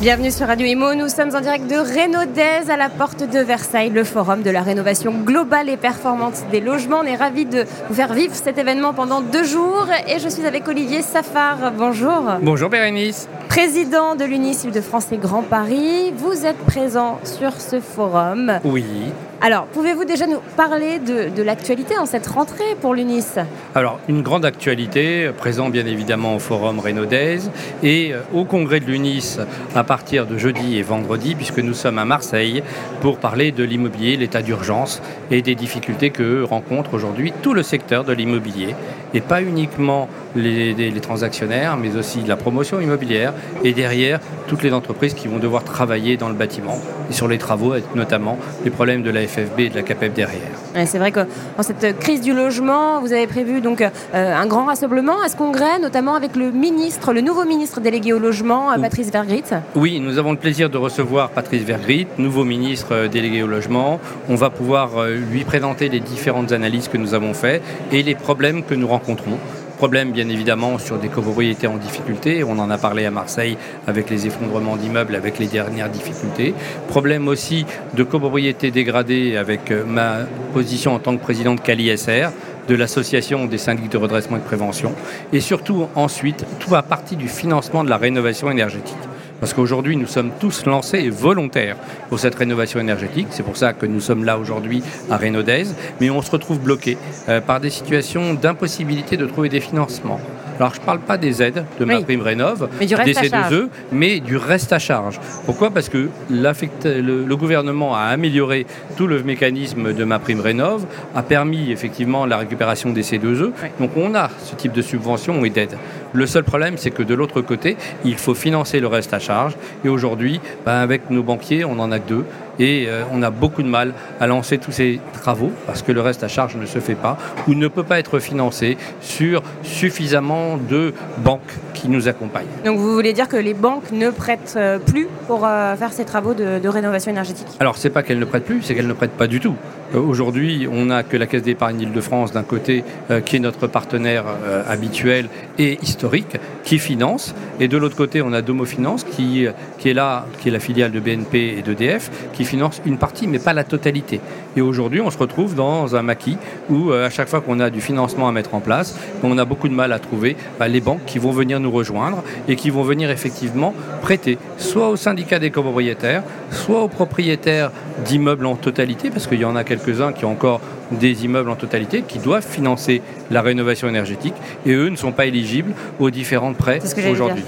Bienvenue sur Radio Imo, nous sommes en direct de Rénaudez à la porte de Versailles, le forum de la rénovation globale et performante des logements. On est ravis de vous faire vivre cet événement pendant deux jours et je suis avec Olivier Safar. Bonjour. Bonjour Bérénice. Président de l'UNIS de France et Grand Paris, vous êtes présent sur ce forum. Oui. Alors, pouvez-vous déjà nous parler de, l'actualité en cette rentrée pour l'UNIS? Alors, une grande actualité, présent bien évidemment au Forum Rénaudez et euh, au congrès de l'UNIS à partir de jeudi et vendredi, puisque nous sommes à Marseille pour parler de l'immobilier, l'état d'urgence et des difficultés que rencontre aujourd'hui tout le secteur de l'immobilier, et pas uniquement les, les, transactionnaires, mais aussi la promotion immobilière, et derrière toutes les entreprises qui vont devoir travailler dans le bâtiment, et sur les travaux, notamment les problèmes de la FFB et de la CAPEP derrière. c'est vrai que dans cette crise du logement, vous avez prévu donc euh, un grand rassemblement à ce congrès, notamment avec le ministre, le nouveau ministre délégué au logement, euh, Patrice Vergrit. Oui, nous avons le plaisir de recevoir Patrice Vergrit, nouveau ministre euh, délégué au logement. On va pouvoir lui présenter les différentes analyses que nous avons faites et les problèmes que nous rencontrons problème bien évidemment sur des copropriétés en difficulté, on en a parlé à Marseille avec les effondrements d'immeubles, avec les dernières difficultés. Problème aussi de copropriétés dégradées avec euh, ma position en tant que président de CaliSR, de l'association des syndics de redressement et de prévention. Et surtout ensuite, tout à partie du financement de la rénovation énergétique. Parce qu'aujourd'hui, nous sommes tous lancés et volontaires pour cette rénovation énergétique. C'est pour ça que nous sommes là aujourd'hui à Rénaudez. Mais on se retrouve bloqué euh, par des situations d'impossibilité de trouver des financements. Alors, je ne parle pas des aides de ma prime rénov, des C2E, mais du reste à charge. Pourquoi? Parce que le, le, gouvernement a amélioré tout le mécanisme de ma prime rénov, a permis effectivement la récupération des C2E. Donc, on a ce type de subvention et d'aide. Le seul problème, c'est que de l'autre côté, il faut financer le reste à charge. Et aujourd'hui, ben, avec nos banquiers, on n'en a que deux et euh, on a beaucoup de mal à lancer tous ces travaux parce que le reste à charge ne se fait pas ou ne peut pas être financé sur suffisamment de banques qui nous accompagnent. Donc vous voulez dire que les banques ne prêtent euh, plus pour euh, faire ces travaux de, rénovation énergétique? Alors c'est pas qu'elles ne prêtent plus, c'est qu'elles ne prêtent pas du tout. Aujourd'hui, on n'a que la Caisse d'épargne Île-de-France d'un côté, qui est notre partenaire habituel et historique, qui finance, et de l'autre côté, on a Domo Finance qui, qui est là, qui est la filiale de BNP et d'EDF, qui une partie, mais pas la totalité. Et aujourd'hui, on se retrouve dans un maquis où, euh, à chaque fois qu'on a du financement à mettre en place, on a beaucoup de mal à trouver bah, les banques qui vont venir nous rejoindre et qui vont venir effectivement prêter, soit au syndicat des copropriétaires, soit aux propriétaires d'immeubles en totalité, parce qu'il y en a quelques-uns qui ont encore des immeubles en totalité, qui doivent financer la rénovation énergétique, et eux ne sont pas éligibles aux différents prêts aujourd'hui.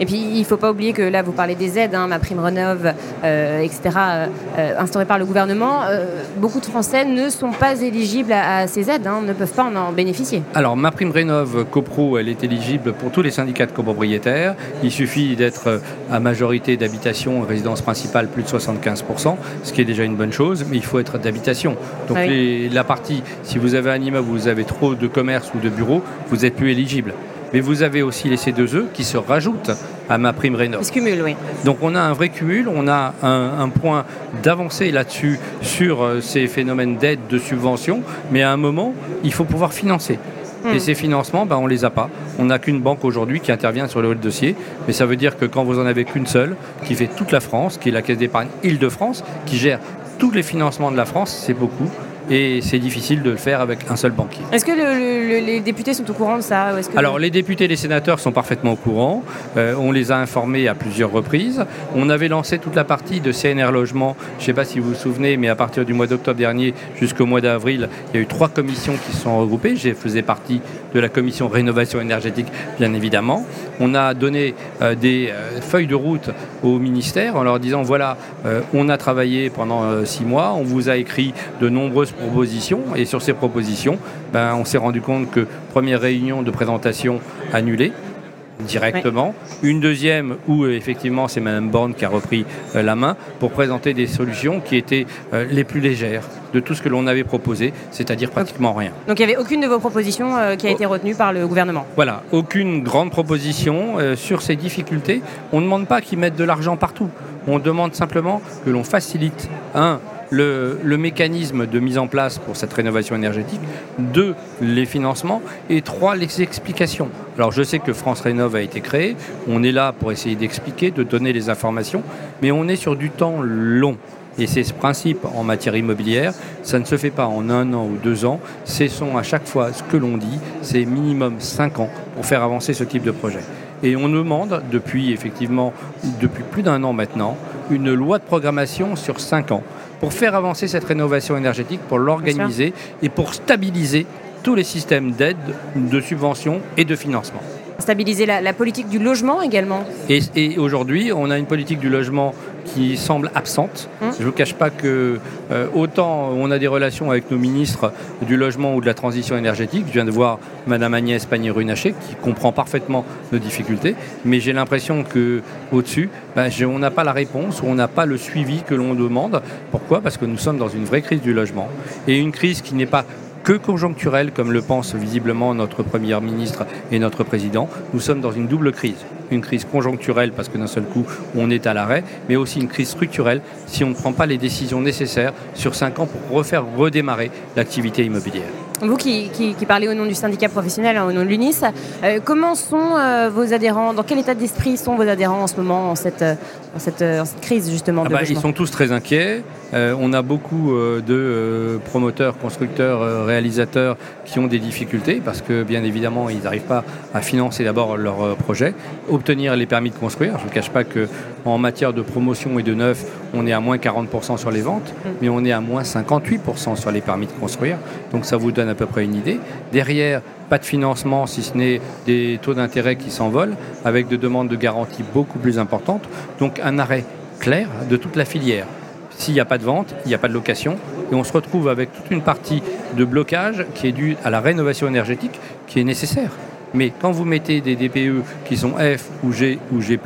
Et puis, il ne faut pas oublier que là, vous parlez des aides, hein, ma prime Renov, euh, etc., euh, euh, instaurées par le gouvernement. beaucoup de Français ne sont pas éligibles à, ces aides, hein, ne peuvent pas en, bénéficier. Alors, ma prime Rénov CoPro, elle est éligible pour tous les syndicats de copropriétaires. Il suffit d'être à majorité d'habitation, résidence principale, plus de 75%, ce qui est déjà une bonne chose, mais il faut être d'habitation. Donc, ah la partie, si vous avez un immeuble vous avez trop de commerce ou de bureaux, vous n'êtes plus éligible mais vous avez aussi les C2E qui se rajoutent à ma prime rénov. Se cumule, oui. Donc on a un vrai cumul, on a un, point d'avancée là-dessus sur euh, ces phénomènes d'aide, de subvention, mais à un moment, il faut pouvoir financer. Hmm. Et ces financements, ben, on ne les a pas. On n'a qu'une banque aujourd'hui qui intervient sur le dossier. Mais ça veut dire que quand vous en avez qu'une seule, qui fait toute la France, qui est la Caisse d'épargne Île-de-France, qui gère tous les financements de la France, c'est beaucoup et c'est difficile de le faire avec un seul banquier. Est-ce que les députés sont au courant de ça Alors les députés et les sénateurs sont parfaitement au courant. Euh, on les a informés à plusieurs reprises. On avait lancé toute la partie de CNR Logement. Je ne sais pas si vous vous souvenez, mais à partir du mois d'octobre dernier jusqu'au mois d'avril, il y a eu trois commissions qui se sont regroupées. J'ai faisais partie de la commission rénovation énergétique, bien évidemment. On a donné euh, des euh, feuilles de route au ministère en leur disant voilà, on a travaillé pendant six mois, on vous a écrit de nombreuses propositions. Et sur ces propositions, ben, on s'est rendu compte que première réunion de présentation annulée, directement. Une deuxième où effectivement c'est Mme Borne qui a repris la main pour présenter des solutions qui étaient les plus légères de tout ce que l'on avait proposé, c'est-à-dire pratiquement rien. Donc il n'y avait aucune de vos propositions qui a été retenue par le gouvernement? Voilà, aucune grande proposition sur ces difficultés. On ne demande pas qu'ils mettent de l'argent partout. On demande simplement que l'on facilite, un, le, mécanisme de mise en place pour cette rénovation énergétique, deux, les financements, et trois, les explications. Alors je sais que France Rénov a été créé, on est là pour essayer d'expliquer, de donner les informations, mais on est sur du temps long. Et c'est ce principe en matière immobilière, ça ne se fait pas en un an ou deux ans, c'est à chaque fois ce que l'on dit, c'est minimum cinq ans pour faire avancer ce type de projet. Et on demande, depuis effectivement, depuis plus d'un an maintenant, une loi de programmation sur cinq ans pour faire avancer cette rénovation énergétique, pour l'organiser et pour stabiliser tous les systèmes d'aide, de subvention et de financement. Stabiliser la, politique du logement également. et aujourd'hui, on a une politique du logement qui semble absente. Hum. Je ne vous cache pas que euh, autant on a des relations avec nos ministres du logement ou de la transition énergétique, je viens de voir Madame Agnès Pannier-Runacher qui comprend parfaitement nos difficultés, mais j'ai l'impression que au-dessus, ben, on n'a pas la réponse ou on n'a pas le suivi que l'on demande. Pourquoi? Parce que nous sommes dans une vraie crise du logement et une crise qui n'est pas que conjoncturelle, comme le pense visiblement notre Premier ministre et notre Président. Nous sommes dans une double crise. Une crise conjoncturelle parce que d'un seul coup on est à l'arrêt, mais aussi une crise structurelle si on ne prend pas les décisions nécessaires sur cinq ans pour refaire redémarrer l'activité immobilière. Vous qui, parlez au nom du syndicat professionnel, hein, au nom de l'UNIS, euh, comment sont euh, vos adhérents? Dans quel état d'esprit sont vos adhérents en ce moment, en cette, cette, crise justement ah bah, Ils sont tous très inquiets. Euh, on a beaucoup de promoteurs, constructeurs, réalisateurs qui ont des difficultés parce que bien évidemment ils n'arrivent pas à financer d'abord leur projet, obtenir les permis de construire. Je ne cache pas qu'en matière de promotion et de neuf, on est à moins 40% sur les ventes, mm. mais on est à moins 58% sur les permis de construire. Donc ça vous donne à peu près une idée. Derrière, pas de financement si ce n'est des taux d'intérêt qui s'envolent, avec des demandes de garantie beaucoup plus importantes. Donc un arrêt clair de toute la filière. S'il n'y a pas de vente, il n'y a pas de location, et on se retrouve avec toute une partie de blocage qui est due à la rénovation énergétique qui est nécessaire. Mais quand vous mettez des DPE qui sont F ou G ou G+,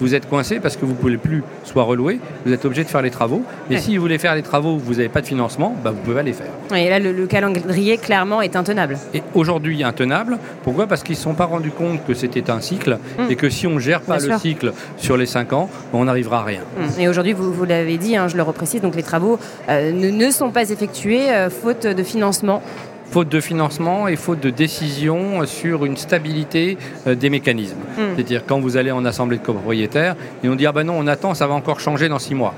vous êtes coincé parce que vous ne pouvez plus soit relouer, vous êtes obligé de faire les travaux. Et si vous voulez faire les travaux, vous n'avez pas de financement, bah, vous pouvez pas les faire. Et là, le, calendrier, clairement, est intenable. Et aujourd'hui, intenable. Pourquoi? Parce qu'ils ne se sont pas rendus compte que c'était un cycle hum. et que si on ne gère pas le cycle sur les 5 ans, on n'arrivera à rien. Hum. Et aujourd'hui, vous, vous l'avez dit, hein, je le reprécise, donc les travaux euh, ne, sont pas effectués euh, faute de financement faute de financement et faute de décision sur une stabilité euh, des mécanismes. Hmm. C'est-à-dire quand vous allez en assemblée de copropriétaires, on dit ah ben non, on attend, ça va encore changer dans six mois.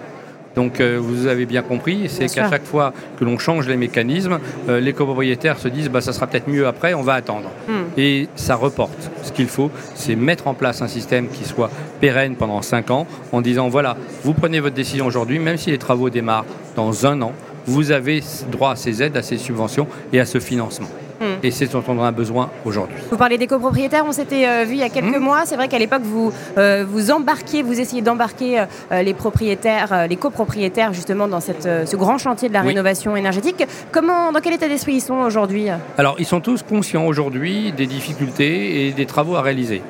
Donc euh, vous avez bien compris, c'est qu'à chaque fois que l'on change les mécanismes, euh, les copropriétaires se disent bah, ça sera peut-être mieux après, on va attendre. Hmm. Et ça reporte. Ce qu'il faut, c'est mettre en place un système qui soit pérenne pendant cinq ans en disant voilà, vous prenez votre décision aujourd'hui, même si les travaux démarrent dans un an, vous avez droit à ces aides, à ces subventions et à ce financement. Hmm. Et c'est ce dont on a besoin aujourd'hui. Vous parlez des copropriétaires, on s'était euh, vu il y a quelques hmm. mois. C'est vrai qu'à l'époque, vous, euh, vous embarquiez, vous essayez d'embarquer euh, les propriétaires, les copropriétaires justement dans cette, ce grand chantier de la rénovation énergétique. Comment, dans quel état d'esprit ils sont aujourd'hui? Alors, ils sont tous conscients aujourd'hui des difficultés et des travaux à réaliser.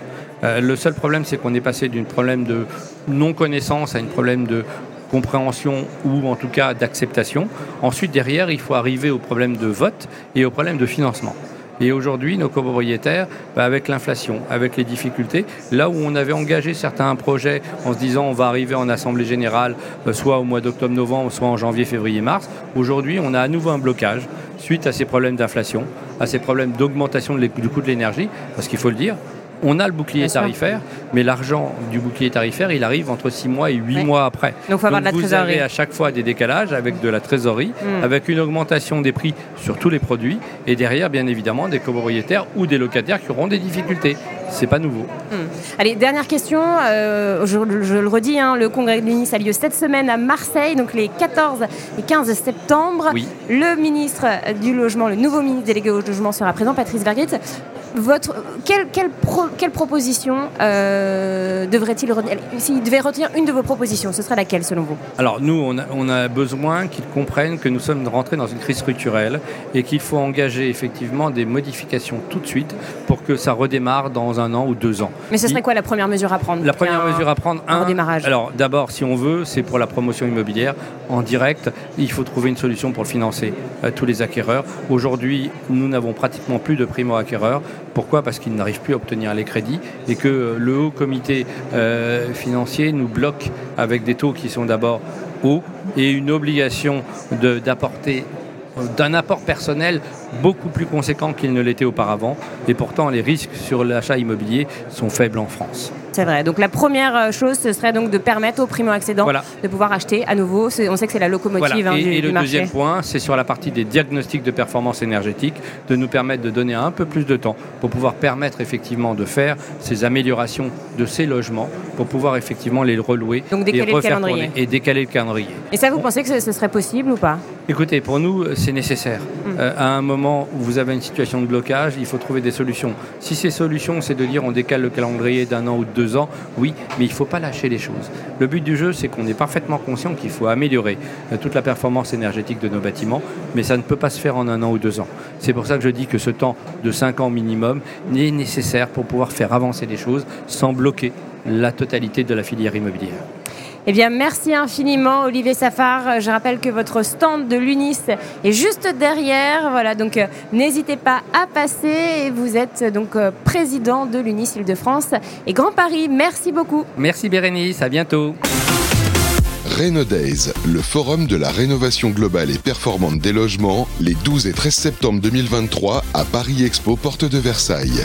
le seul problème, c'est qu'on est passé d'un problème de non-connaissance à un problème de compréhension ou en tout cas d'acceptation. Ensuite, derrière, il faut arriver au problème de vote et au problème de financement. Et aujourd'hui, nos copropriétaires, bah, avec l'inflation, avec les difficultés, là où on avait engagé certains projets en se disant on va arriver en assemblée générale, euh, soit au mois d'octobre-novembre, soit en janvier, février, mars, aujourd'hui, on a à nouveau un blocage suite à ces problèmes d'inflation, à ces problèmes d'augmentation du coût de l'énergie, parce qu'il faut le dire, on a le bouclier tarifaire, mais l'argent du bouclier tarifaire, il arrive entre 6 mois et 8 mois après. Donc, faut avoir de la vous avez à chaque fois des décalages avec de la trésorerie, hmm. avec une augmentation des prix sur tous les produits, et derrière, bien évidemment, des copropriétaires ou des locataires qui auront des difficultés. C'est pas nouveau. Hmm. Allez, dernière question. Euh, je, le redis, hein, le congrès de l'UNIS a lieu cette semaine à Marseille, donc les 14 et 15 septembre. Le ministre du Logement, le nouveau ministre délégué au logement sera présent, Patrice Vergrit. Votre, quelle, quelle, quelle proposition euh, devrait-il retenir? S'il devait retenir une de vos propositions, ce serait laquelle selon vous? Alors nous, on a, on a besoin qu'ils comprennent que nous sommes rentrés dans une crise structurelle et qu'il faut engager effectivement des modifications tout de suite pour que ça redémarre dans un an ou deux ans. Mais ce serait quoi la première mesure à prendre? La première mesure à prendre, un, un redémarrage. Alors d'abord, si on veut, c'est pour la promotion immobilière en direct. Il faut trouver une solution pour le financer. Euh, tous les acquéreurs. Aujourd'hui, nous n'avons pratiquement plus de primo-acquéreurs. Pourquoi Parce qu'ils n'arrivent plus à obtenir les crédits et que le haut comité euh, financier nous bloque avec des taux qui sont d'abord hauts et une obligation d'apporter d'un apport personnel beaucoup plus conséquent qu'il ne l'était auparavant. Et pourtant, les risques sur l'achat immobilier sont faibles en France. C'est vrai. Donc la première euh, chose, ce serait donc de permettre aux primo-accédants de pouvoir acheter à nouveau. On sait que c'est la locomotive hein, et, du, et le deuxième point, c'est sur la partie des diagnostics de performance énergétique, de nous permettre de donner un peu plus de temps pour pouvoir permettre effectivement de faire ces améliorations de ces logements, pour pouvoir effectivement les relouer donc décaler et le calendrier. Tourner, et décaler le calendrier. Et ça, vous pensez que ce serait possible ou pas? Écoutez, pour nous, c'est nécessaire. Hum. Euh, à un moment où vous avez une situation de blocage, il faut trouver des solutions. Si ces solutions, c'est de dire on décale le calendrier d'un an ou de deux oui, mais il ne faut pas lâcher les choses. Le but du jeu, c'est qu'on est parfaitement conscient qu'il faut améliorer euh, toute la performance énergétique de nos bâtiments, mais ça ne peut pas se faire en un an ou deux ans. C'est pour ça que je dis que ce temps de cinq ans minimum est nécessaire pour pouvoir faire avancer les choses sans bloquer la totalité de la filière immobilière. Eh bien, merci infiniment, Olivier Safar. Je rappelle que votre stand de l'UNIS est juste derrière. Voilà, donc euh, n'hésitez pas à passer. Vous êtes donc euh, président de l'UNIS Île-de-France et Grand Paris. Merci beaucoup. Merci Bérénice, à bientôt. Reno Days, le forum de la rénovation globale et performante des logements, les 12 et 13 septembre 2023 à Paris Expo, porte de Versailles.